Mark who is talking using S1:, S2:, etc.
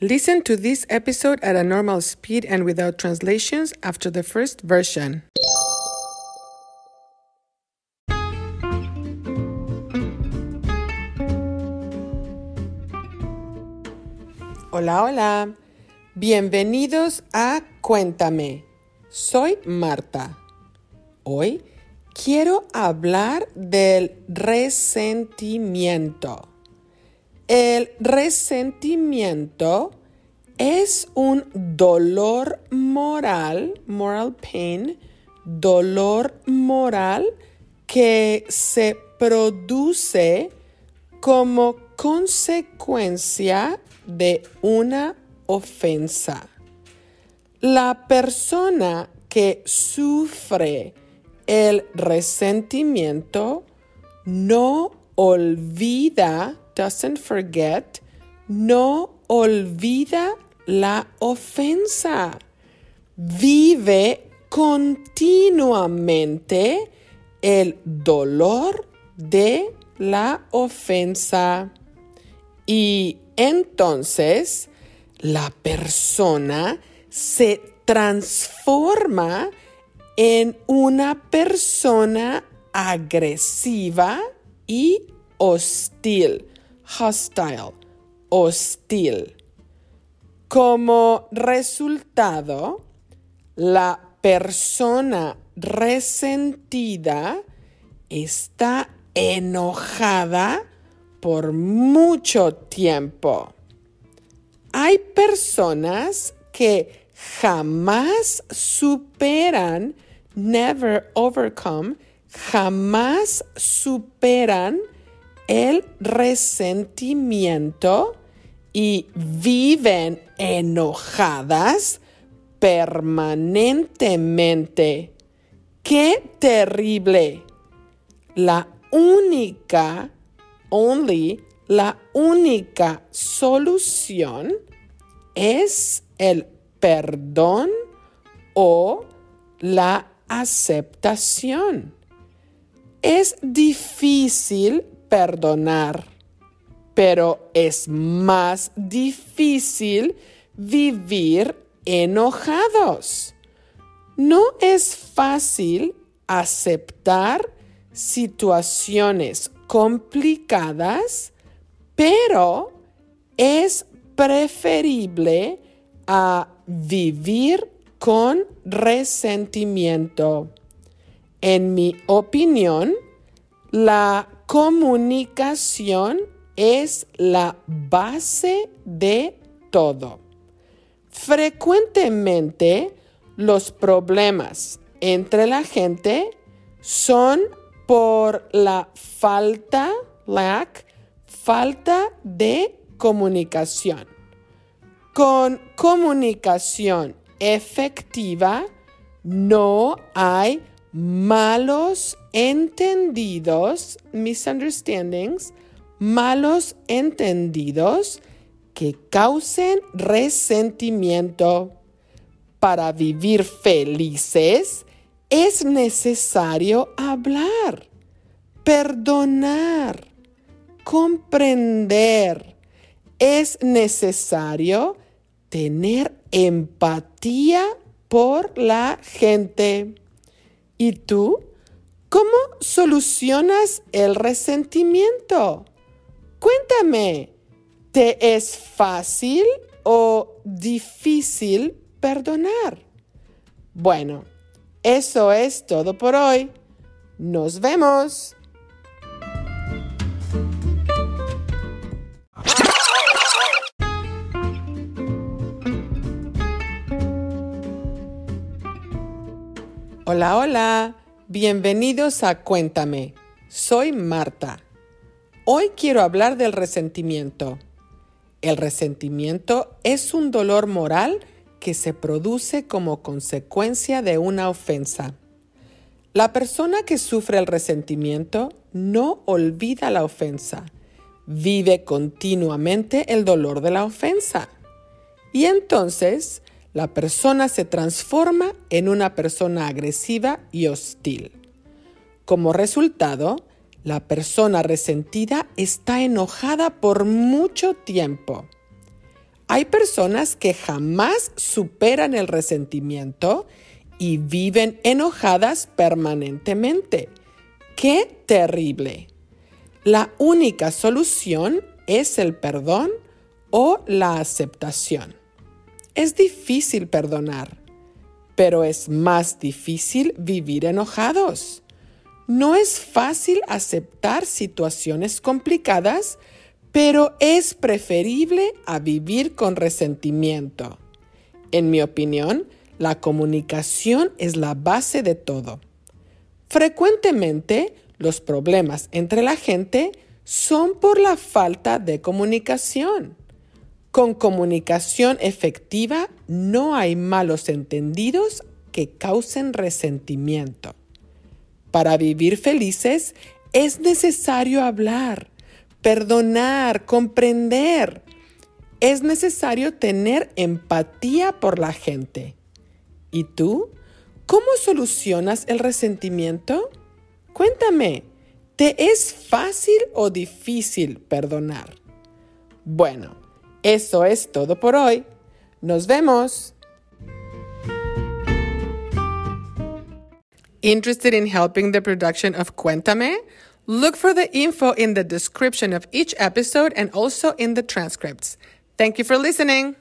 S1: Listen to this episode at a normal speed and without translations after the first version. Hola, hola. Bienvenidos a Cuéntame. Soy Marta. Hoy quiero hablar del resentimiento. El resentimiento es un dolor moral, moral pain, dolor moral que se produce como consecuencia de una ofensa. La persona que sufre el resentimiento no olvida, doesn't forget, no olvida la ofensa. Vive continuamente el dolor de la ofensa. Y entonces la persona se transforma en una persona agresiva y hostil. Hostile. Hostil. Como resultado, la persona resentida está enojada por mucho tiempo. Hay personas que jamás superan, never overcome, jamás superan el resentimiento y viven enojadas permanentemente. ¡Qué terrible! La única, only, la única solución es el perdón o la aceptación. Es difícil perdonar, pero es más difícil vivir enojados. No es fácil aceptar situaciones complicadas, pero es preferible a vivir con resentimiento. En mi opinión, la comunicación es la base de todo. Frecuentemente los problemas entre la gente son por la falta, lack, falta de comunicación. Con comunicación efectiva no hay malos entendidos, misunderstandings, malos entendidos que causen resentimiento. Para vivir felices es necesario hablar, perdonar, comprender. Es necesario tener empatía por la gente. ¿Y tú? ¿Cómo solucionas el resentimiento? Cuéntame, ¿te es fácil o difícil perdonar? Bueno, eso es todo por hoy. Nos vemos. Hola, hola. Bienvenidos a Cuéntame. Soy Marta. Hoy quiero hablar del resentimiento. El resentimiento es un dolor moral que se produce como consecuencia de una ofensa. La persona que sufre el resentimiento no olvida la ofensa, vive continuamente el dolor de la ofensa. Y entonces la persona se transforma en una persona agresiva y hostil. Como resultado, la persona resentida está enojada por mucho tiempo. Hay personas que jamás superan el resentimiento y viven enojadas permanentemente. ¡Qué terrible! La única solución es el perdón o la aceptación. Es difícil perdonar, pero es más difícil vivir enojados. No es fácil aceptar situaciones complicadas, pero es preferible a vivir con resentimiento. En mi opinión, la comunicación es la base de todo. Frecuentemente, los problemas entre la gente son por la falta de comunicación. Con comunicación efectiva no hay malos entendidos que causen resentimiento. Para vivir felices es necesario hablar, perdonar, comprender. Es necesario tener empatía por la gente. ¿Y tú? ¿Cómo solucionas el resentimiento? Cuéntame, ¿te es fácil o difícil perdonar? Bueno, eso es todo por hoy. Nos vemos. Interested in helping the production of Cuéntame? Look for the info in the description of each episode and also in the transcripts. Thank you for listening.